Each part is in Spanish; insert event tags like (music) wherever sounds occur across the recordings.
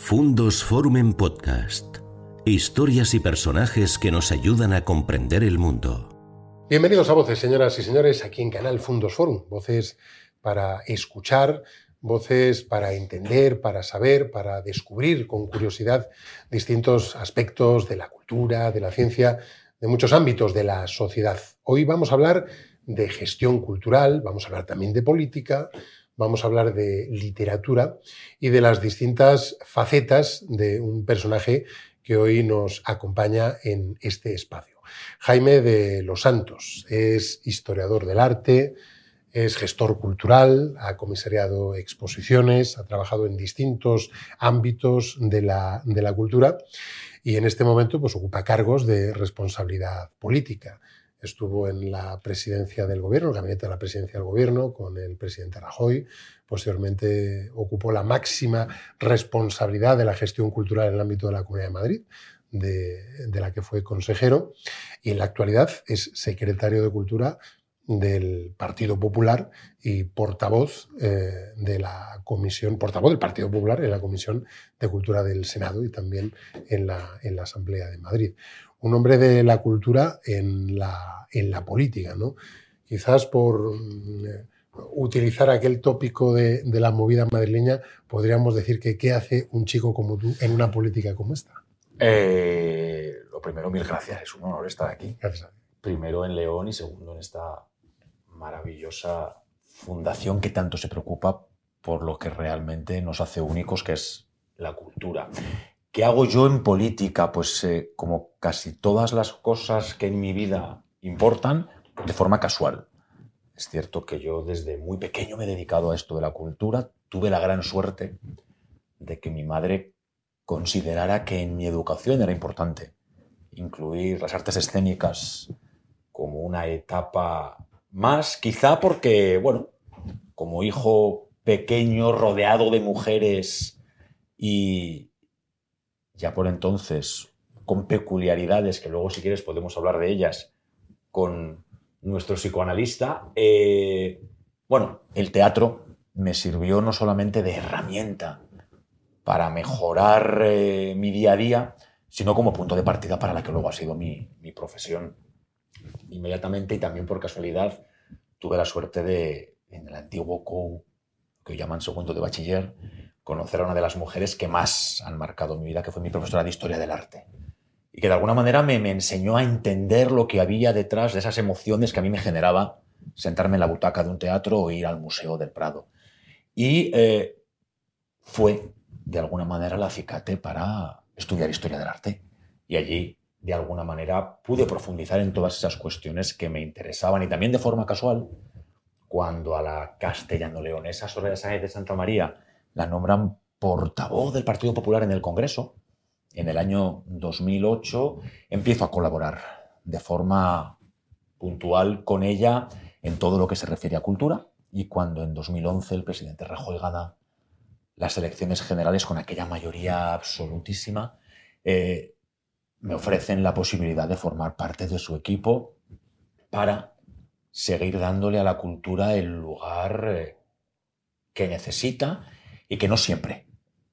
Fundos Forum en Podcast. Historias y personajes que nos ayudan a comprender el mundo. Bienvenidos a Voces, señoras y señores, aquí en Canal Fundos Forum. Voces para escuchar, voces para entender, para saber, para descubrir con curiosidad distintos aspectos de la cultura, de la ciencia, de muchos ámbitos de la sociedad. Hoy vamos a hablar de gestión cultural, vamos a hablar también de política, vamos a hablar de literatura y de las distintas facetas de un personaje que hoy nos acompaña en este espacio. Jaime de los Santos es historiador del arte, es gestor cultural, ha comisariado exposiciones, ha trabajado en distintos ámbitos de la, cultura y en este momento pues, ocupa cargos de responsabilidad política estuvo en la presidencia del gobierno, el gabinete de la presidencia del gobierno, con el presidente Rajoy. Posteriormente ocupó la máxima responsabilidad de la gestión cultural en el ámbito de la Comunidad de Madrid, de, la que fue consejero. Y en la actualidad es secretario de Cultura del Partido Popular y portavoz eh, de la Comisión, portavoz del Partido Popular en la Comisión de Cultura del Senado y también en la, en la Asamblea de Madrid un hombre de la cultura en la, en la política, ¿no? Quizás por mm, utilizar aquel tópico de, la movida madrileña, podríamos decir que ¿qué hace un chico como tú en una política como esta? Eh, lo primero, mil gracias. Es un honor estar aquí. Gracias. Primero en León y segundo en esta maravillosa fundación que tanto se preocupa por lo que realmente nos hace únicos, que es la cultura. ¿Qué hago yo en política? Pues eh, como casi todas las cosas que en mi vida importan, de forma casual. Es cierto que yo desde muy pequeño me he dedicado a esto de la cultura. Tuve la gran suerte de que mi madre considerara que en mi educación era importante incluir las artes escénicas como una etapa más, quizá porque, bueno, como hijo pequeño rodeado de mujeres y, ya por entonces con peculiaridades que luego si quieres podemos hablar de ellas con nuestro psicoanalista, eh, bueno, el teatro me sirvió no solamente de herramienta para mejorar eh, mi día a día, sino como punto de partida para la que luego ha sido mi, mi profesión. Inmediatamente y también por casualidad tuve la suerte de, en el antiguo COU, que llaman segundo de bachiller, conocer a una de las mujeres que más han marcado mi vida, que fue mi profesora de Historia del Arte. Y que de alguna manera me, enseñó a entender lo que había detrás de esas emociones que a mí me generaba sentarme en la butaca de un teatro o ir al Museo del Prado. Y eh, fue, de alguna manera, la acicate para estudiar Historia del Arte. Y allí, de alguna manera, pude profundizar en todas esas cuestiones que me interesaban y también de forma casual, cuando a la castellano-leonesa Soraya Sáenz de Santa María la nombran portavoz del Partido Popular en el Congreso. En el año 2008 empiezo a colaborar de forma puntual con ella en todo lo que se refiere a cultura y cuando en 2011 el presidente Rajoy gana las elecciones generales con aquella mayoría absolutísima, eh, me ofrecen la posibilidad de formar parte de su equipo para seguir dándole a la cultura el lugar eh, que necesita y que no siempre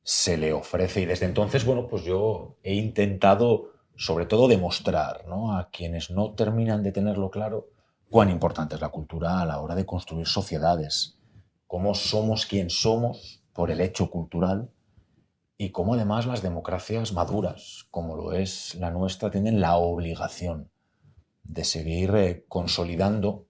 se le ofrece. Y desde entonces, bueno, pues yo he intentado sobre todo demostrar ¿no? a quienes no terminan de tenerlo claro cuán importante es la cultura a la hora de construir sociedades, cómo somos quien somos por el hecho cultural y cómo además las democracias maduras, como lo es la nuestra, tienen la obligación de seguir eh, consolidando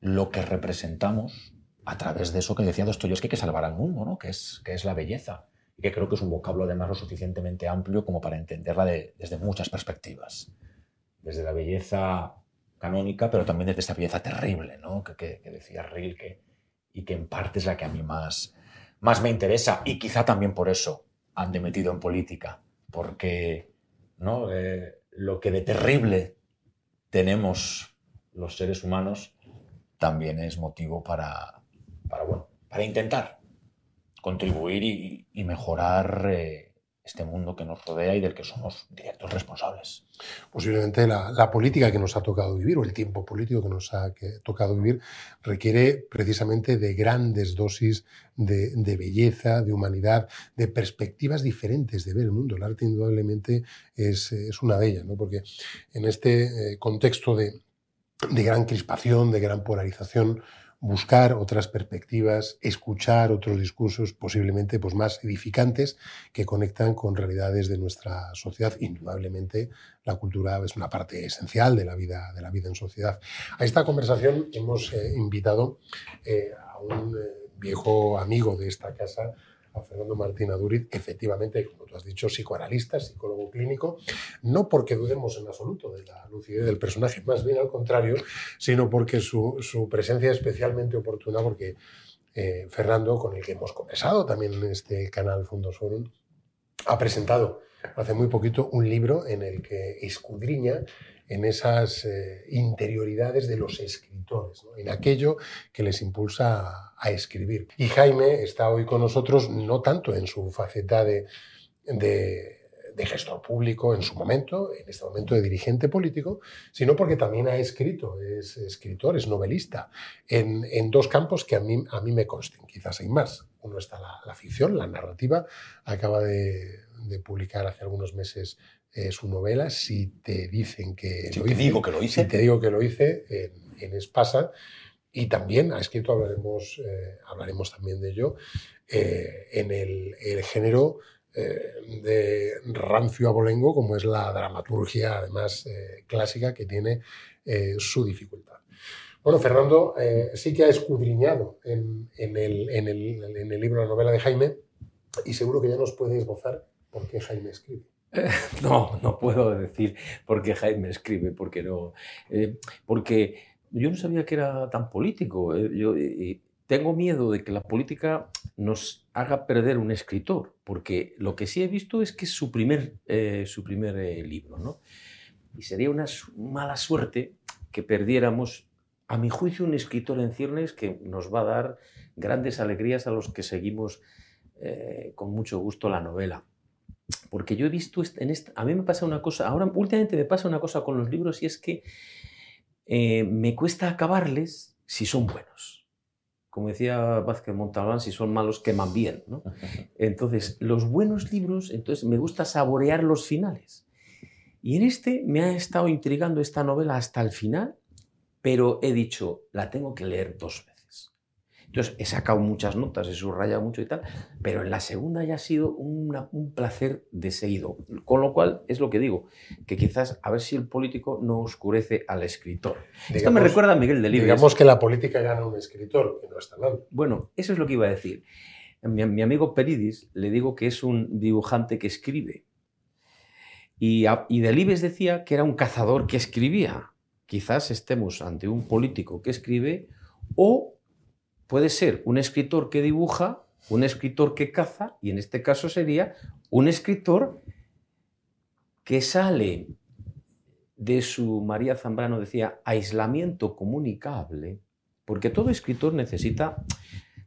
lo que representamos a través de eso que decía Dostoyevsky que salvar al mundo, ¿no? que, es, que es la belleza. Y que creo que es un vocablo además lo suficientemente amplio como para entenderla desde muchas perspectivas. Desde la belleza canónica, pero también desde esa belleza terrible, ¿no? que, decía Rilke, y que en parte es la que a mí más, más me interesa. Y quizá también por eso ande metido en política, porque ¿no? Eh, lo que de terrible tenemos los seres humanos también es motivo para, para, bueno, para intentar contribuir y, mejorar eh, este mundo que nos rodea y del que somos directos responsables. Posiblemente la, política que nos ha tocado vivir o el tiempo político que nos ha tocado vivir requiere precisamente de grandes dosis de, belleza, de humanidad, de perspectivas diferentes de ver el mundo. El arte indudablemente es, una de ellas, ¿no? porque en este eh, contexto de, de gran crispación, de gran polarización, buscar otras perspectivas, escuchar otros discursos posiblemente pues, más edificantes que conectan con realidades de nuestra sociedad. Indudablemente la cultura es una parte esencial de la vida, de la vida en sociedad. A esta conversación hemos eh, invitado eh, a un eh, viejo amigo de esta casa, a Fernando Martín Aduriz, efectivamente, como tú has dicho, psicoanalista, psicólogo clínico, no porque dudemos en absoluto de la lucidez del personaje, más bien al contrario, sino porque su, presencia es especialmente oportuna porque eh, Fernando, con el que hemos conversado también en este canal Fundos Forum, ha presentado hace muy poquito un libro en el que escudriña en esas eh, interioridades de los escritores, en aquello que les impulsa a, escribir. Y Jaime está hoy con nosotros no tanto en su faceta de, gestor público en su momento, en este momento de dirigente político, sino porque también ha escrito, es escritor, es novelista, en, dos campos que a mí, a mí me consten, quizás hay más. Uno está la, ficción, la narrativa, acaba de, de publicar hace algunos meses eh, su novela, si te dicen que lo te digo que lo hice. Si te digo que lo hice en, Espasa. Y también ha escrito, hablaremos, eh, hablaremos también de ello, eh, en el, género de rancio abolengo, como es la dramaturgia, además clásica, que tiene su dificultad. Bueno, Fernando sí que ha escudriñado en, el, en, el, en el libro La novela de Jaime y seguro que ya nos puede esbozar por qué Jaime escribe. (laughs) No, no puedo decir por qué Jaime escribe, porque no. Eh, porque yo no sabía que era tan político. Eh, yo tengo miedo de que la política nos haga perder un escritor, porque lo que sí he visto es que es su primer, eh, su primer libro, ¿no? Y sería una mala suerte que perdiéramos, a mi juicio, un escritor en ciernes que nos va a dar grandes alegrías a los que seguimos con mucho gusto la novela porque yo he visto, en esta, a mí me pasa una cosa, ahora últimamente me pasa una cosa con los libros y es que eh, me cuesta acabarles si son buenos. Como decía Vázquez Montalbán, si son malos queman bien. (laughs) Entonces, los buenos libros, entonces me gusta saborear los finales. Y en este me ha estado intrigando esta novela hasta el final, pero he dicho, la tengo que leer dos veces. Entonces, he sacado muchas notas, he subrayado mucho y tal, pero en la segunda ya ha sido un placer de seguido. Con lo cual, es lo que digo, que quizás a ver si el político no oscurece al escritor. Esto me recuerda a Miguel Delibes. Digamos que la política gana un escritor, que no está mal. Bueno, eso es lo que iba a decir. Mi, mi amigo Peridis le digo que es un dibujante que escribe. Y, y Delibes decía que era un cazador que escribía. Quizás estemos ante un político que escribe o puede ser un escritor que dibuja, un escritor que caza, y en este caso sería un escritor que sale de su, María Zambrano decía, aislamiento comunicable, porque todo escritor necesita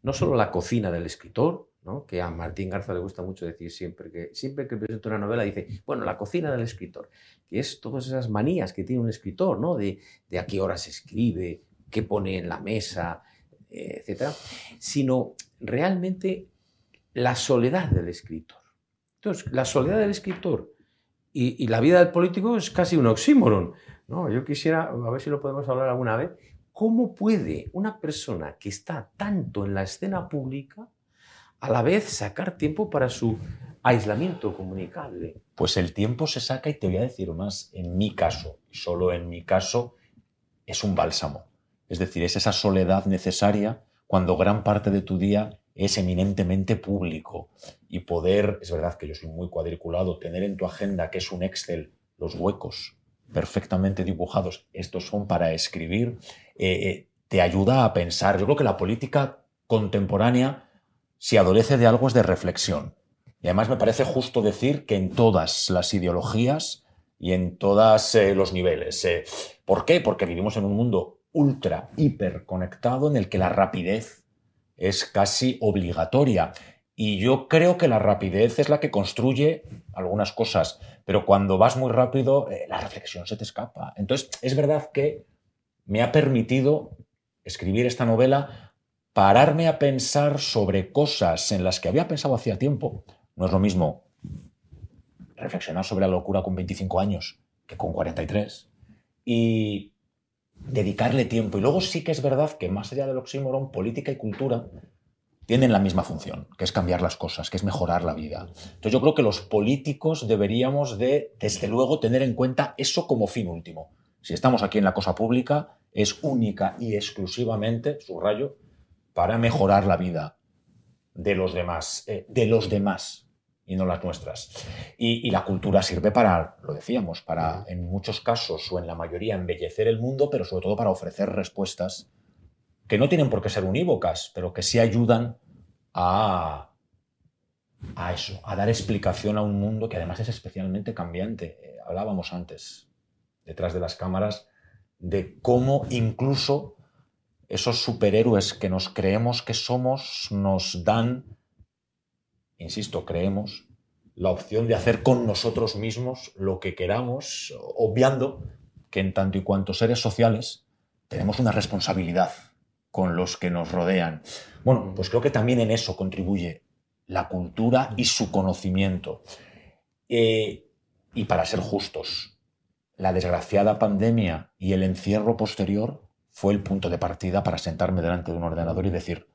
no solo la cocina del escritor, que a Martín Garza le gusta mucho decir siempre que siempre que presenta una novela dice, bueno, la cocina del escritor, que es todas esas manías que tiene un escritor, ¿no? de, de a qué hora se escribe, qué pone en la mesa, etcétera, sino realmente la soledad del escritor. Entonces, la soledad del escritor y, la vida del político es casi un oxímoron. ¿no? Yo quisiera, a ver si lo podemos hablar alguna vez, ¿cómo puede una persona que está tanto en la escena pública a la vez sacar tiempo para su aislamiento comunicable? Pues el tiempo se saca y te voy a decir más, en mi caso, y solo en mi caso, es un bálsamo. Es decir, es esa soledad necesaria cuando gran parte de tu día es eminentemente público y poder, es verdad que yo soy muy cuadriculado, tener en tu agenda que es un Excel los huecos perfectamente dibujados, estos son para escribir, eh, eh, te ayuda a pensar. Yo creo que la política contemporánea, si adolece de algo, es de reflexión. Y además me parece justo decir que en todas las ideologías y en todos eh, los niveles. ¿Por qué? Porque vivimos en un mundo ultra, hiper conectado en el que la rapidez es casi obligatoria. Y yo creo que la rapidez es la que construye algunas cosas, pero cuando vas muy rápido, eh, la reflexión se te escapa. Entonces, es verdad que me ha permitido escribir esta novela, pararme a pensar sobre cosas en las que había pensado hacía tiempo. No es lo mismo reflexionar sobre la locura con 25 años que con 43. Y dedicarle tiempo. Y luego sí que es verdad que más allá del oxímoron, política y cultura tienen la misma función, que es cambiar las cosas, que es mejorar la vida. Entonces yo creo que los políticos deberíamos de, desde luego, tener en cuenta eso como fin último. Si estamos aquí en la cosa pública, es única y exclusivamente, subrayo, para mejorar la vida de los demás, eh, de los demás y no las nuestras. Y, y, la cultura sirve para, lo decíamos, para en muchos casos o en la mayoría embellecer el mundo, pero sobre todo para ofrecer respuestas que no tienen por qué ser unívocas, pero que sí ayudan a, a eso, a dar explicación a un mundo que además es especialmente cambiante. Eh, hablábamos antes, detrás de las cámaras, de cómo incluso esos superhéroes que nos creemos que somos nos dan, insisto, creemos, la opción de hacer con nosotros mismos lo que queramos, obviando que en tanto y cuanto seres sociales tenemos una responsabilidad con los que nos rodean. Bueno, pues creo que también en eso contribuye la cultura y su conocimiento. Eh, y para ser justos, la desgraciada pandemia y el encierro posterior fue el punto de partida para sentarme delante de un ordenador y decir,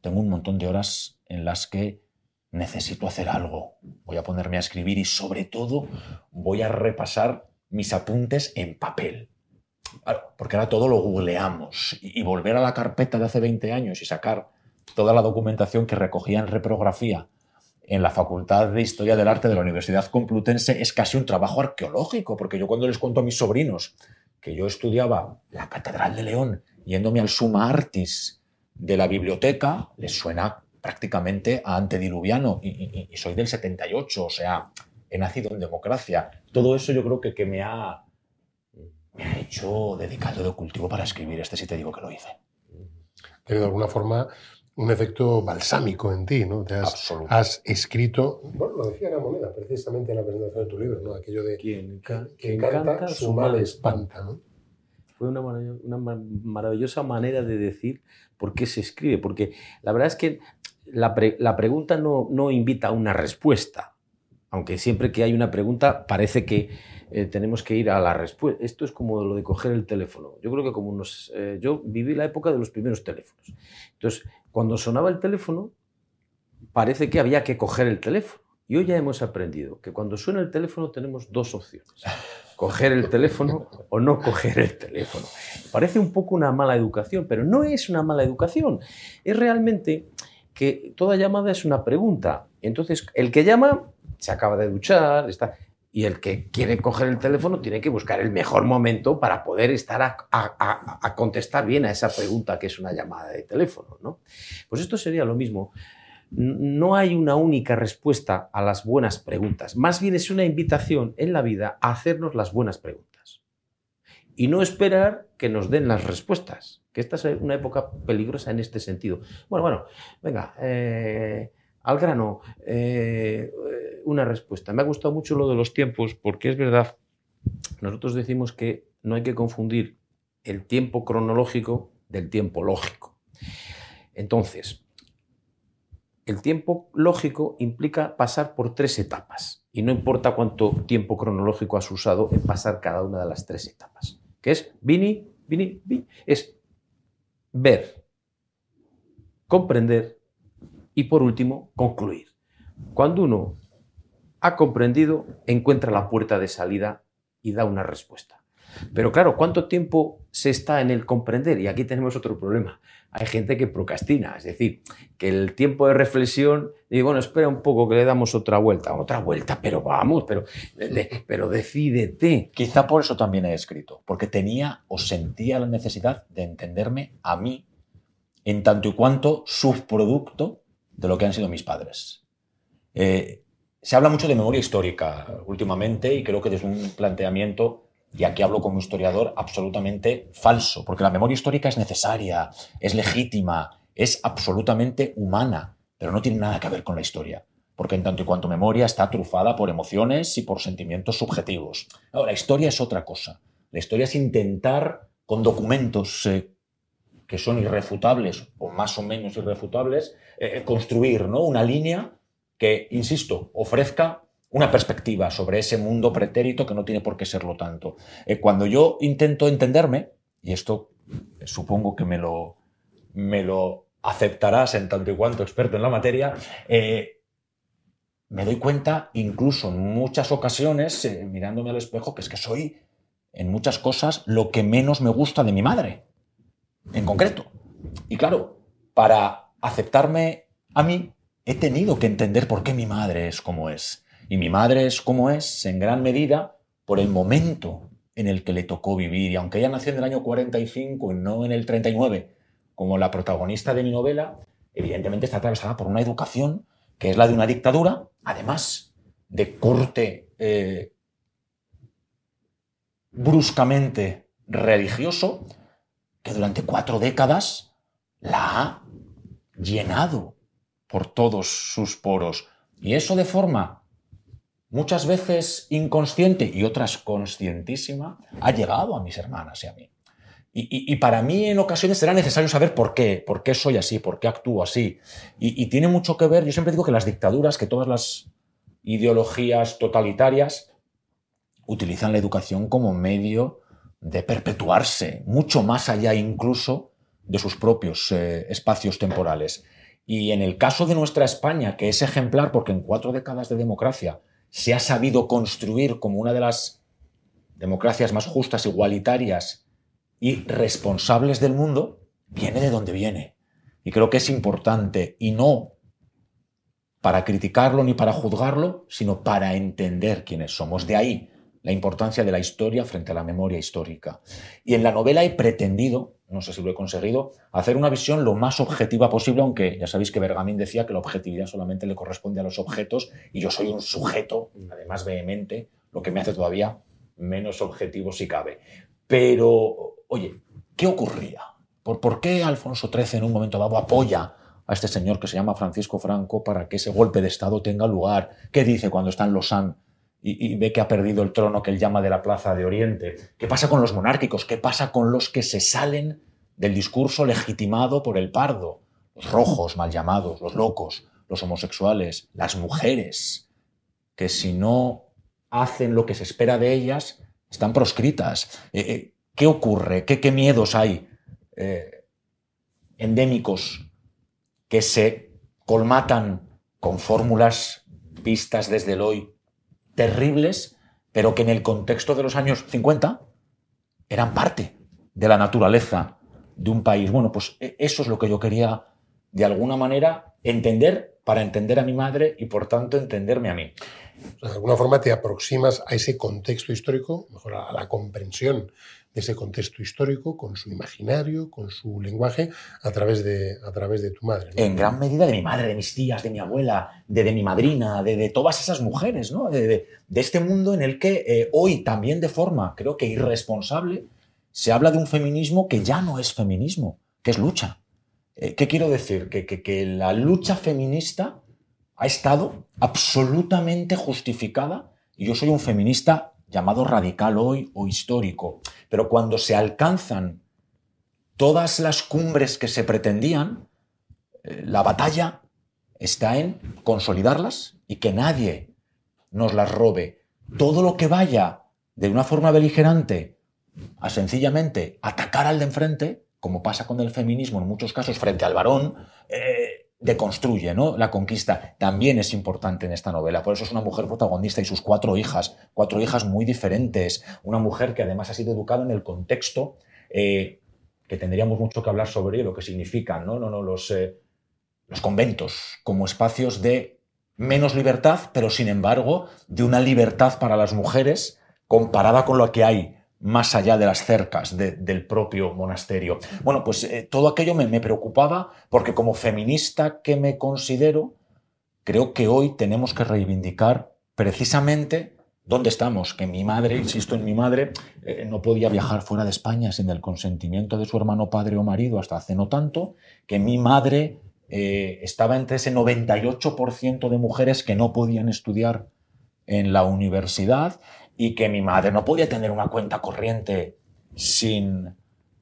tengo un montón de horas en las que necesito hacer algo, voy a ponerme a escribir y sobre todo voy a repasar mis apuntes en papel. Porque ahora todo lo googleamos. Y volver a la carpeta de hace 20 años y sacar toda la documentación que recogía en reprografía en la Facultad de Historia del Arte de la Universidad Complutense es casi un trabajo arqueológico, porque yo cuando les cuento a mis sobrinos que yo estudiaba la Catedral de León yéndome al Suma Artis de la biblioteca, les suena prácticamente a antediluviano y, y soy del 78, o sea, he nacido en democracia. Todo eso yo creo que, que me ha me ha hecho dedicarlo de cultivo para escribir. Este sí te digo que lo hice. Tiene de alguna forma un efecto balsámico en ti, ¿no? Te has, has, escrito, bueno, lo decía la moneda precisamente en la presentación de tu libro, ¿no? Aquello de quien, quien canta, su mal espanta, ¿no? Fue una, una maravillosa manera de decir por qué se escribe, porque la verdad es que la, pre, la pregunta no, invita a una respuesta, aunque siempre que hay una pregunta parece que eh, tenemos que ir a la respuesta. Esto es como lo de coger el teléfono. Yo creo que como. Eh, yo viví la época de los primeros teléfonos. Entonces, cuando sonaba el teléfono, parece que había que coger el teléfono. Y hoy ya hemos aprendido que cuando suena el teléfono tenemos dos opciones. Coger el teléfono o no coger el teléfono. Parece un poco una mala educación, pero no es una mala educación. Es realmente que toda llamada es una pregunta. Entonces, el que llama se acaba de duchar, está y el que quiere coger el teléfono tiene que buscar el mejor momento para poder estar a, contestar bien a esa pregunta que es una llamada de teléfono. ¿no? Pues esto sería lo mismo. No hay una única respuesta a las buenas preguntas. Más bien es una invitación en la vida a hacernos las buenas preguntas. Y no esperar que nos den las respuestas. Esta es una época peligrosa en este sentido. Bueno, bueno, venga, eh, al grano. Eh, una respuesta. Me ha gustado mucho lo de los tiempos porque es verdad, nosotros decimos que no hay que confundir el tiempo cronológico del tiempo lógico. Entonces, el tiempo lógico implica pasar por tres etapas y no importa cuánto tiempo cronológico has usado en pasar cada una de las tres etapas, que es vini, vini, vini, es ver, comprender y por último concluir. Cuando uno ha comprendido, encuentra la puerta de salida y da una respuesta. Pero claro, ¿cuánto tiempo se está en el comprender? Y aquí tenemos otro problema. Hay gente que procrastina, es decir, que el tiempo de reflexión, digo, bueno, espera un poco que le damos otra vuelta, otra vuelta, pero vamos, pero, pero decídete. Quizá por eso también he escrito, porque tenía o sentía la necesidad de entenderme a mí en tanto y cuanto subproducto de lo que han sido mis padres. Eh, se habla mucho de memoria histórica últimamente y creo que desde un planteamiento, y aquí hablo como historiador, absolutamente falso, porque la memoria histórica es necesaria, es legítima, es absolutamente humana, pero no tiene nada que ver con la historia, porque en tanto y cuanto memoria está trufada por emociones y por sentimientos subjetivos. la historia es otra cosa. La historia es intentar, con documentos eh, que son irrefutables o más o menos irrefutables, eh, construir ¿no? una línea que, insisto, ofrezca una perspectiva sobre ese mundo pretérito que no tiene por qué serlo tanto. Eh, cuando yo intento entenderme, y esto eh, supongo que me lo, me lo aceptarás en tanto y cuanto experto en la materia, eh, me doy cuenta, incluso en muchas ocasiones, mirándome al espejo, que es que soy en muchas cosas lo que menos me gusta de mi madre, en concreto. Y claro, para aceptarme a mí, he tenido que entender por qué mi madre es como es. Y mi madre es como es en gran medida por el momento en el que le tocó vivir. Y aunque ella nació en el año 45 y no en el 39, como la protagonista de mi novela, evidentemente está atravesada por una educación que es la de una dictadura, además de corte eh, bruscamente religioso, que durante cuatro décadas la ha llenado por todos sus poros. Y eso de forma muchas veces inconsciente y otras conscientísima, ha llegado a mis hermanas y a mí. Y, para mí en ocasiones será necesario saber por qué, por qué soy así, por qué actúo así. Y, tiene mucho que ver, yo siempre digo que las dictaduras, que todas las ideologías totalitarias utilizan la educación como medio de perpetuarse, mucho más allá incluso de sus propios eh, espacios temporales. Y en el caso de nuestra España, que es ejemplar porque en cuatro décadas de democracia se ha sabido construir como una de las democracias más justas, igualitarias y responsables del mundo, viene de donde viene. Y creo que es importante, y no para criticarlo ni para juzgarlo, sino para entender quiénes somos. De ahí la importancia de la historia frente a la memoria histórica. Y en la novela he pretendido, no sé si lo he conseguido, hacer una visión lo más objetiva posible, aunque ya sabéis que Bergamín decía que la objetividad solamente le corresponde a los objetos y yo soy un sujeto, además vehemente, lo que me hace todavía menos objetivo si cabe. Pero, oye, ¿qué ocurría? ¿Por, ¿Por qué Alfonso XIII en un momento dado apoya a este señor que se llama Francisco Franco para que ese golpe de Estado tenga lugar? ¿Qué dice cuando está en Lausanne y, ve que ha perdido el trono que él llama de la Plaza de Oriente. ¿Qué pasa con los monárquicos? ¿Qué pasa con los que se salen del discurso legitimado por el pardo? Los rojos, mal llamados, los locos, los homosexuales, las mujeres, que si no hacen lo que se espera de ellas, están proscritas. Eh, eh, ¿Qué ocurre? ¿Qué, miedos hay eh, endémicos que se colmatan con fórmulas vistas desde el hoy terribles, pero que en el contexto de los años 50 eran parte de la naturaleza de un país. Bueno, pues e, eso es lo que yo quería, de alguna manera, entender para entender a mi madre y, por tanto, entenderme a mí. De alguna forma te aproximas a ese contexto histórico, mejor a la comprensión ese contexto histórico, con su imaginario, con su lenguaje, a través de, a través de tu madre. En gran medida de mi madre, de mis tías, de mi abuela, de, mi madrina, de, de, todas esas mujeres, ¿no? de, este mundo en el que eh, hoy también de forma, creo que irresponsable, se habla de un feminismo que ya no es feminismo, que es lucha. Eh, ¿Qué quiero decir? Que, que, la lucha feminista ha estado absolutamente justificada yo soy un feminista llamado radical hoy o histórico. Pero cuando se alcanzan todas las cumbres que se pretendían, eh, la batalla está en consolidarlas y que nadie nos las robe. Todo lo que vaya de una forma beligerante a sencillamente atacar al de enfrente, como pasa con el feminismo en muchos casos frente al varón, eh, deconstruye ¿no? la conquista, también es importante en esta novela. Por eso es una mujer protagonista y sus cuatro hijas, cuatro hijas muy diferentes, una mujer que además ha sido educada en el contexto eh, que tendríamos mucho que hablar sobre lo que significan ¿no? No, no, los, eh, los conventos como espacios de menos libertad, pero sin embargo de una libertad para las mujeres comparada con lo que hay más allá de las cercas del propio monasterio. Bueno, pues eh, todo aquello me, preocupaba porque como feminista que me considero, creo que hoy tenemos que reivindicar precisamente dónde estamos, que mi madre, insisto en mi madre, eh, no podía viajar fuera de España sin el consentimiento de su hermano padre o marido hasta hace no tanto, que mi madre eh, estaba entre ese 98% de mujeres que no podían estudiar en la universidad y que mi madre no podía tener una cuenta corriente sin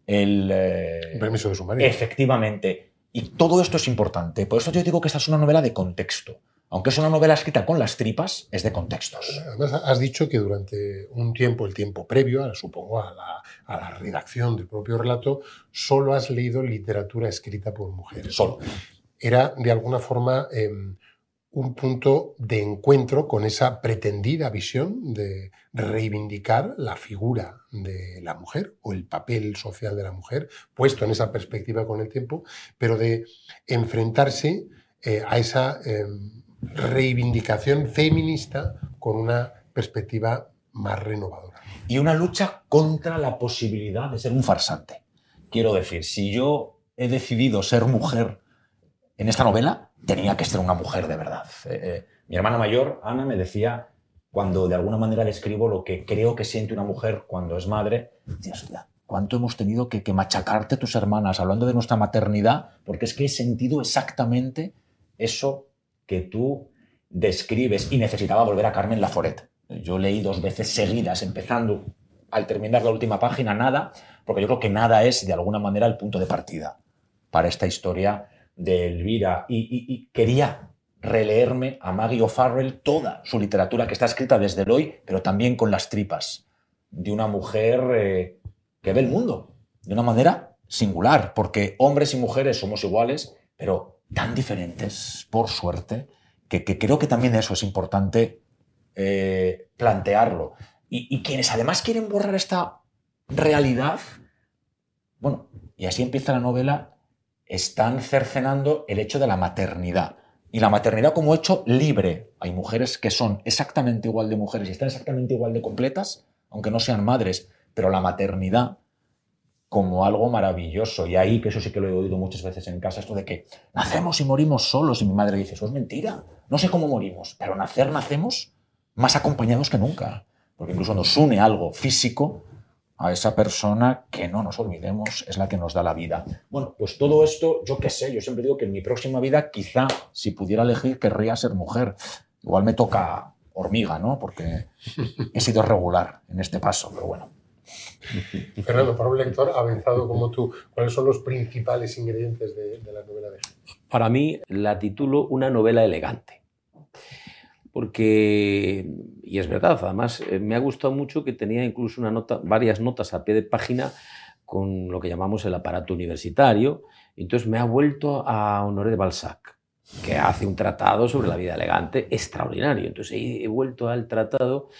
el... Eh, permiso de su marido. Efectivamente. Y todo esto es importante. Por eso yo digo que esta es una novela de contexto. Aunque es una novela escrita con las tripas, es de contextos. Además, has dicho que durante un tiempo, el tiempo previo, supongo, a la, redacción del propio relato, solo has leído literatura escrita por mujeres. Solo. Era, de alguna forma, em, un punto de encuentro con esa pretendida visión de reivindicar la figura de la mujer o el papel social de la mujer, puesto en esa perspectiva con el tiempo, pero de enfrentarse eh, a esa em, reivindicación feminista con una perspectiva más renovadora. Y una lucha contra la posibilidad de ser un farsante. Quiero decir, si yo he decidido ser mujer en esta novela, tenía que ser una mujer de verdad. Eh, eh, mi hermana mayor, Ana, me decía, cuando de alguna manera le escribo lo que creo que siente una mujer cuando es madre, Dios, ¿cuánto hemos tenido que, que machacarte tus hermanas hablando de nuestra maternidad? Porque es que he sentido exactamente eso que tú describes y necesitaba volver a Carmen Laforet. Yo leí dos veces seguidas, empezando al terminar la última página, nada, porque yo creo que nada es de alguna manera el punto de partida para esta historia de Elvira y, quería releerme a Maggie O'Farrell toda su literatura que está escrita desde el hoy, pero también con las tripas de una mujer eh, que ve el mundo de una manera singular, porque hombres y mujeres somos iguales, pero tan diferentes, por suerte, que, creo que también eso es importante eh, plantearlo. y quienes además quieren borrar esta realidad, bueno, y así empieza la novela, están cercenando el hecho de la maternidad. Y la maternidad como hecho libre. Hay mujeres que son exactamente igual de mujeres y están exactamente igual de completas, aunque no sean madres, pero la maternidad como algo maravilloso. Y ahí, que eso sí que lo he oído muchas veces en casa, esto de que nacemos y morimos solos. Y mi madre dice, eso es mentira. No sé cómo morimos, pero nacer nacemos más acompañados que nunca. Porque incluso nos une algo físico a esa persona que no nos olvidemos es la que nos da la vida. Bueno, pues todo esto, yo qué sé, yo siempre digo que en mi próxima vida quizá, si pudiera elegir, querría ser mujer. Igual me toca hormiga, ¿no? Porque he sido regular en este paso, pero bueno. Fernando, para un lector avanzado como tú, ¿cuáles son los principales ingredientes de, de la novela de Para mí la titulo Una novela elegante porque, y es verdad, además eh, me ha gustado mucho que tenía incluso varias notas a pie de página con lo que llamamos el aparato universitario. Entonces me ha vuelto a Honoré de Balzac, que hace un tratado sobre la vida elegante extraordinario. Entonces he, vuelto al tratado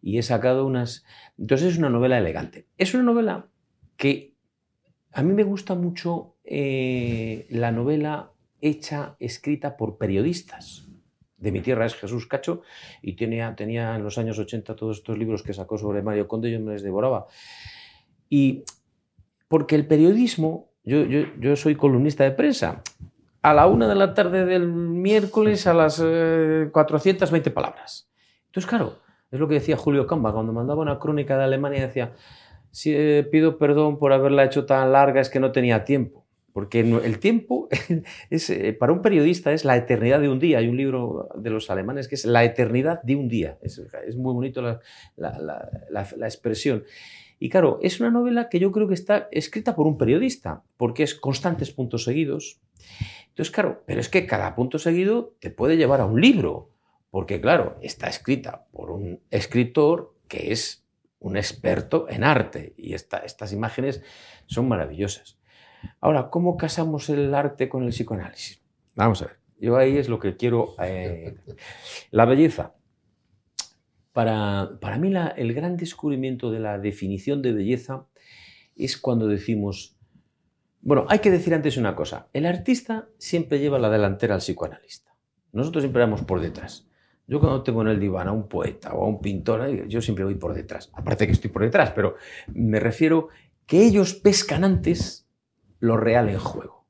y he sacado unas... Entonces es una novela elegante. Es una novela que a mí me gusta mucho eh, la novela hecha, escrita por periodistas de mi tierra es Jesús Cacho y tenía, tenía en los años 80 todos estos libros que sacó sobre Mario Conde yo me les devoraba. Y porque el periodismo, yo, yo, yo soy columnista de prensa, a la una de la tarde del miércoles a las 420 eh, palabras. Entonces, claro, es lo que decía Julio Camba cuando mandaba una crónica de Alemania decía, si, eh, pido perdón por haberla hecho tan larga, es que no tenía tiempo. Porque el tiempo (laughs) es, eh, para un periodista es la eternidad de un día. Hay un libro de los alemanes que es la eternidad de un día. Es, muy bonito la, la, expresión. Y claro, es una novela que yo creo que está escrita por un periodista, porque es constantes puntos seguidos. Entonces, claro, pero es que cada punto seguido te puede llevar a un libro, porque claro, está escrita por un escritor que es un experto en arte y estas imágenes son maravillosas. Ahora, ¿cómo casamos el arte con el psicoanálisis? Vamos a ver. Yo ahí es lo que quiero. Eh, la belleza. Para, para mí el gran descubrimiento de la definición de belleza es cuando decimos, bueno, hay que decir antes una cosa, el artista siempre lleva la delantera al psicoanalista, nosotros siempre vamos por detrás. Yo cuando tengo en el diván a un poeta o a un pintor, yo siempre voy por detrás, aparte que estoy por detrás, pero me refiero que ellos pescan antes lo real en juego.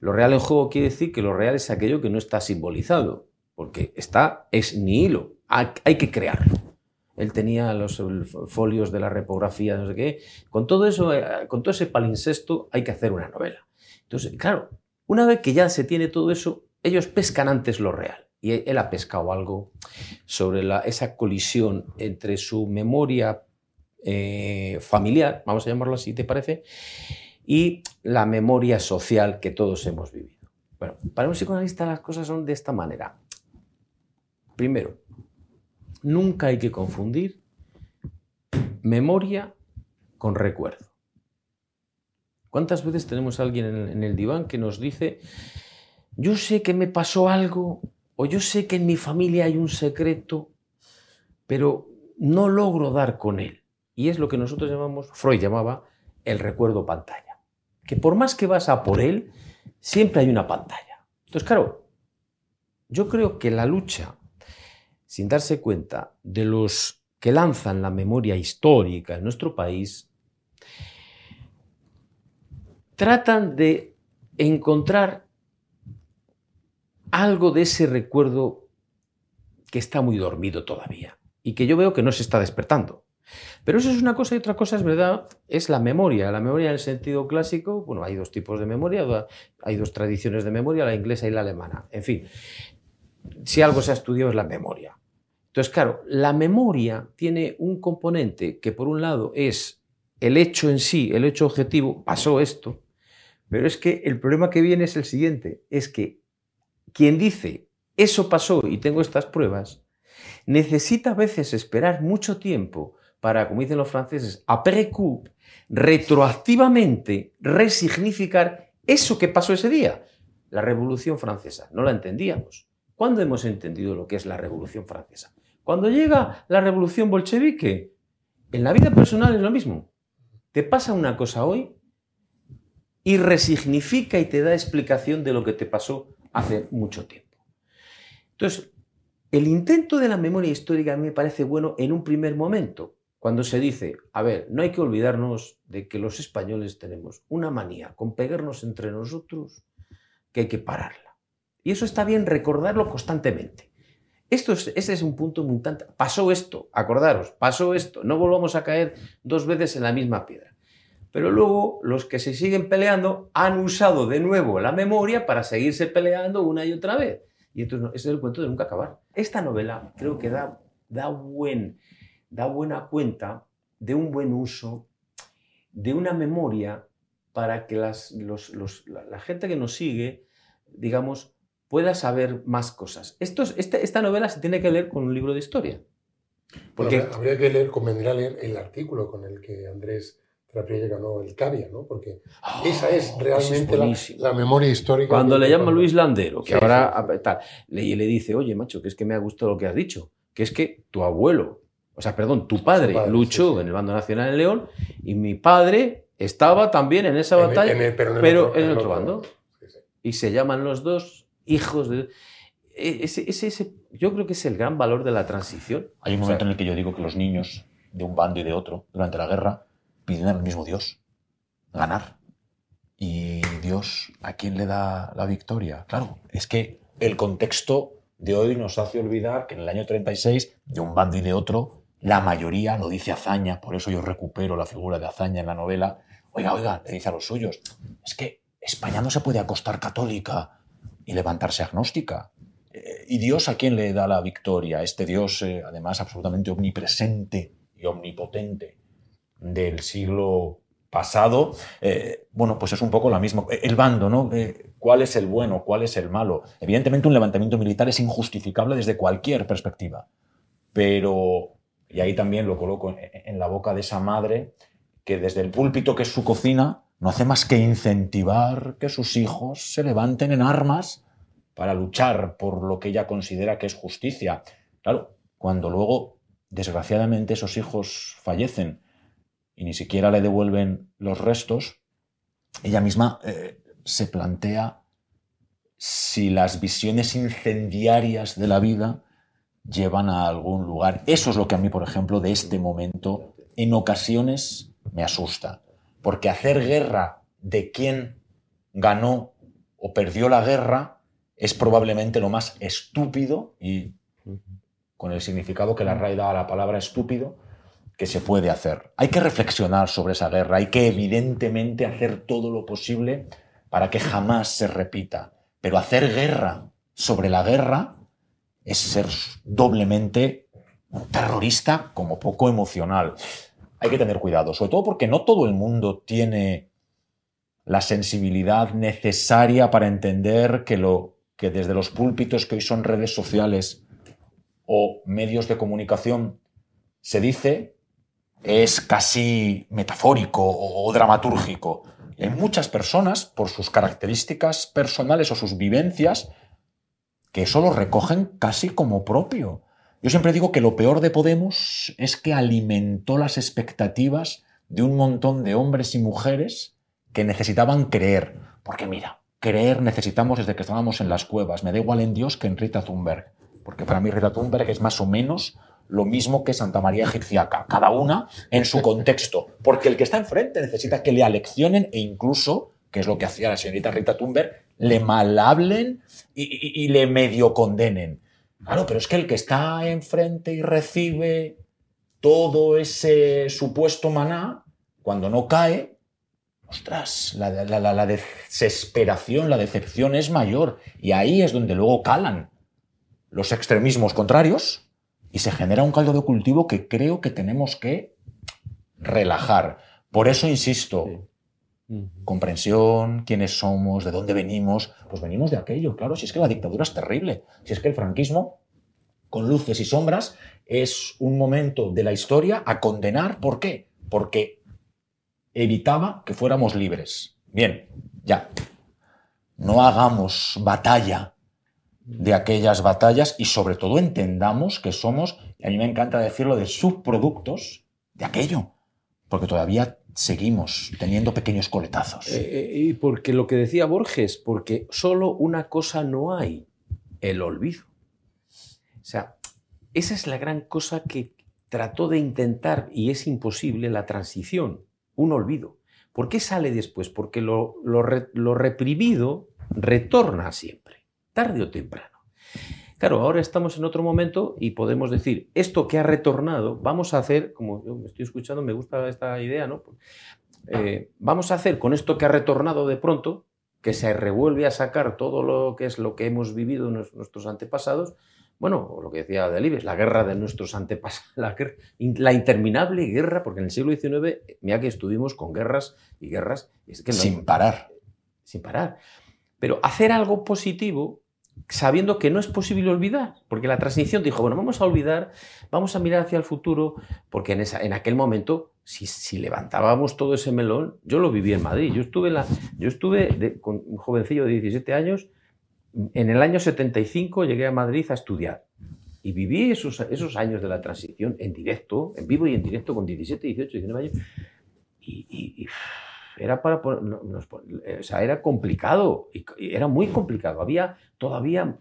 Lo real en juego quiere decir que lo real es aquello que no está simbolizado, porque está, es ni hilo, hay que crearlo. Él tenía los folios de la repografía, no sé qué. Con todo eso, eh, con todo ese palincesto, hay que hacer una novela. Entonces, claro, Una vez que ya se tiene todo eso, ellos pescan antes lo real. Y él ha pescado algo sobre la, esa colisión entre su memoria eh, familiar, vamos a llamarlo así, ¿te parece? Y la memoria social que todos hemos vivido. Bueno, para un psicoanalista las cosas son de esta manera. Primero, nunca hay que confundir memoria con recuerdo. ¿Cuántas veces tenemos a alguien en el diván que nos dice, yo sé que me pasó algo, o yo sé que en mi familia hay un secreto, pero no logro dar con él? Y es lo que nosotros llamamos, Freud llamaba, el recuerdo pantalla. Que por más que vas a por él, siempre hay una pantalla. Entonces, claro, yo creo que la lucha, sin darse cuenta de los que lanzan la memoria histórica en nuestro país, tratan de encontrar algo de ese recuerdo que está muy dormido todavía y que yo veo que no se está despertando. Pero eso es una cosa y otra cosa es verdad, es la memoria. La memoria en el sentido clásico, bueno, hay dos tipos de memoria, hay dos tradiciones de memoria, la inglesa y la alemana. En fin, si algo se ha estudiado es la memoria. Entonces, claro, la memoria tiene un componente que por un lado es el hecho en sí, el hecho objetivo, pasó esto, pero es que el problema que viene es el siguiente, es que quien dice, eso pasó y tengo estas pruebas, necesita a veces esperar mucho tiempo para, como dicen los franceses, après coup, retroactivamente resignificar eso que pasó ese día. La Revolución Francesa, no la entendíamos. ¿Cuándo hemos entendido lo que es la Revolución Francesa? Cuando llega la Revolución Bolchevique. En la vida personal es lo mismo. Te pasa una cosa hoy y resignifica y te da explicación de lo que te pasó hace mucho tiempo. Entonces, el intento de la memoria histórica a mí me parece bueno en un primer momento, cuando se dice, a ver, no hay que olvidarnos de que los españoles tenemos una manía con pegarnos entre nosotros que hay que pararla. Y eso está bien recordarlo constantemente. Esto es, ese es un punto muy importante. Pasó esto, acordaros, pasó esto, no volvamos a caer dos veces en la misma piedra. Pero luego los que se siguen peleando han usado de nuevo la memoria para seguirse peleando una y otra vez. Y entonces ese es el cuento de nunca acabar. Esta novela creo que da, da, buen, da buena cuenta de un buen uso de una memoria para que las, la, gente que nos sigue, digamos, pueda saber más cosas. Esto este, esta novela se tiene que leer con un libro de historia. Porque... habría que leer, convendría leer el artículo con el que Andrés Trapiella ganó el Cavia, ¿no? Porque ah, esa es realmente la, memoria histórica. Cuando le llama Luis Landero, que ahora tal, le, le dice, oye, macho, que es que me ha gustado lo que has dicho, que es que tu abuelo, o sea, perdón, tu padre, luchó en el bando nacional en León y mi padre estaba también en esa batalla, pero en el, otro, bando. Y se llaman los dos hijos de... E, ese, ese, yo creo que es el gran valor de la transición. Hay un momento en el que yo digo que los niños de un bando y de otro durante la guerra piden al mismo Dios ganar. ¿Y Dios a quién le da la victoria? Claro, es que el contexto de hoy nos hace olvidar que en el año 36, de un bando y de otro, la mayoría lo dice Azaña, por eso yo recupero la figura de Azaña en la novela. Oiga, oiga, le dice a los suyos, es que España no se puede acostar católica y levantarse agnóstica. Eh, ¿Y Dios a quién le da la victoria? Este Dios, eh, además, absolutamente omnipresente y omnipotente del siglo pasado, eh, bueno, pues es un poco la misma. El bando, ¿no? ¿Cuál es el bueno? ¿Cuál es el malo? Evidentemente un levantamiento militar es injustificable desde cualquier perspectiva, pero, y ahí también lo coloco en, la boca de esa madre, que desde el púlpito que es su cocina, no hace más que incentivar que sus hijos se levanten en armas para luchar por lo que ella considera que es justicia. Claro, cuando luego, desgraciadamente, esos hijos fallecen, y ni siquiera le devuelven los restos, ella misma eh, se plantea si las visiones incendiarias de la vida llevan a algún lugar. Eso es lo que a mí, por ejemplo, de este momento, en ocasiones me asusta. Porque hacer guerra de quien ganó o perdió la guerra es probablemente lo más estúpido y con el significado que la RAI da a la palabra estúpido, que se puede hacer. Hay que reflexionar sobre esa guerra, hay que evidentemente hacer todo lo posible para que jamás se repita. Pero hacer guerra sobre la guerra es ser doblemente terrorista como poco emocional. Hay que tener cuidado, sobre todo porque no todo el mundo tiene la sensibilidad necesaria para entender que lo que desde los púlpitos que hoy son redes sociales o medios de comunicación se dice es casi metafórico o, dramatúrgico. hay muchas personas, por sus características personales o sus vivencias, que eso lo recogen casi como propio. Yo siempre digo que lo peor de Podemos es que alimentó las expectativas de un montón de hombres y mujeres que necesitaban creer. Porque mira, creer necesitamos desde que estábamos en las cuevas. Me da igual en Dios que en Rita Thunberg. Porque para mí Rita Thunberg es más o menos lo mismo que Santa María Egipciaca, cada una en su contexto, porque el que está enfrente necesita que le aleccionen e incluso, que es lo que hacía la señorita Rita Thunberg, le malhablen y, y le medio condenen. Claro, pero es que el que está enfrente y recibe todo ese supuesto maná, cuando no cae, ostras, la, desesperación, la decepción es mayor. Y ahí es donde luego calan los extremismos contrarios, y se genera un caldo de cultivo que creo que tenemos que relajar. Por eso insisto, comprensión, quiénes somos, de dónde venimos, pues venimos de aquello, claro, si es que la dictadura es terrible, si es que el franquismo, con luces y sombras, es un momento de la historia a condenar, ¿por qué? Porque evitaba que fuéramos libres. Bien, ya. No hagamos batalla de aquellas batallas y sobre todo entendamos que somos, y a mí me encanta decirlo, de subproductos de aquello, porque todavía seguimos teniendo pequeños coletazos. Eh, eh, y porque lo que decía Borges, porque solo una cosa no hay, el olvido. O sea, esa es la gran cosa que trató de intentar, y es imposible, la transición, un olvido. ¿Por qué sale después? Porque lo, lo reprimido retorna siempre tarde o temprano. Claro, ahora estamos en otro momento y podemos decir, esto que ha retornado, vamos a hacer, como yo me estoy escuchando, me gusta esta idea, ¿no? Eh, vamos a hacer con esto que ha retornado de pronto, que se revuelve a sacar todo lo que es lo que hemos vivido nuestros antepasados, bueno, lo que decía Delibes, la guerra de nuestros antepasados, (laughs) la, la, interminable guerra, porque en el siglo XIX, mira que estuvimos con guerras y guerras. Es que sin parar. Sin parar. Pero hacer algo positivo sabiendo que no es posible olvidar, porque la transición dijo, bueno, vamos a olvidar, vamos a mirar hacia el futuro, porque en, esa, en aquel momento, si, levantábamos todo ese melón, yo lo viví en Madrid, yo estuve, la, yo estuve con un jovencillo de 17 años, en el año 75 llegué a Madrid a estudiar. Y viví esos, esos años de la transición en directo, en vivo y en directo con 17, 18, 19 años, y era para o sea, era complicado, y, era muy complicado. Había todavía,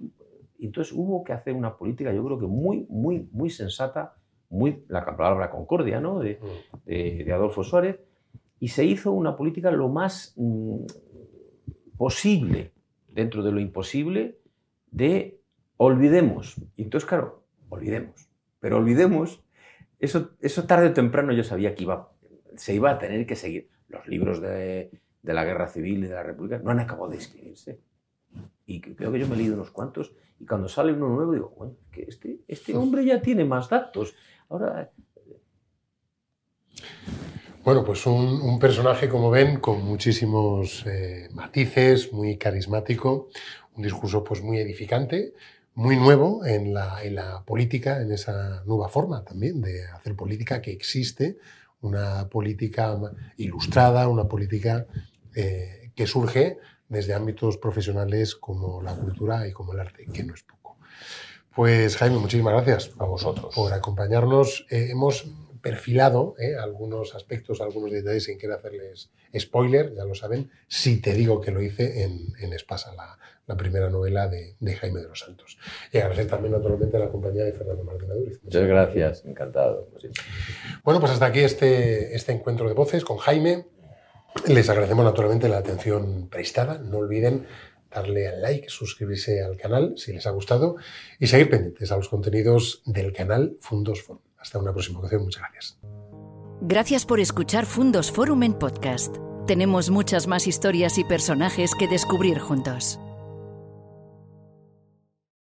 entonces hubo que hacer una política, yo creo que muy, muy, muy sensata, muy, la palabra concordia, ¿no? De, de, Adolfo Suárez, y se hizo una política lo más mm, posible, dentro de lo imposible, de olvidemos. Y entonces, claro, olvidemos. Pero olvidemos, eso, eso tarde o temprano yo sabía que iba, se iba a tener que seguir los libros de, la Guerra Civil y de la República no han acabado de escribirse. Y creo que yo me he leído unos cuantos y cuando sale uno nuevo digo, bueno, que este, este hombre ya tiene más datos. Ahora... Bueno, pues un, personaje, como ven, con muchísimos eh, matices, muy carismático, un discurso pues muy edificante, muy nuevo en la, en la política, en esa nueva forma también de hacer política que existe una política ilustrada, una política eh, que surge desde ámbitos profesionales como la cultura y como el arte, que no es poco. Pues Jaime, muchísimas gracias a vosotros por acompañarnos. Eh, hemos perfilado eh, algunos aspectos, algunos detalles sin querer hacerles spoiler, ya lo saben, si te digo que lo hice en, en Espasa, la, la primera novela de, Jaime de los Santos. Y agradecer también naturalmente a la compañía de Fernando Martín Aduriz. Muchas gracias, encantado. Bueno, pues hasta aquí este, este encuentro de voces con Jaime. Les agradecemos naturalmente la atención prestada. No olviden darle al like, suscribirse al canal si les ha gustado y seguir pendientes a los contenidos del canal Fundos Forum. Hasta una próxima ocasión. Muchas gracias. Gracias por escuchar Fundos Forum en podcast. tenemos muchas más historias y personajes que descubrir juntos.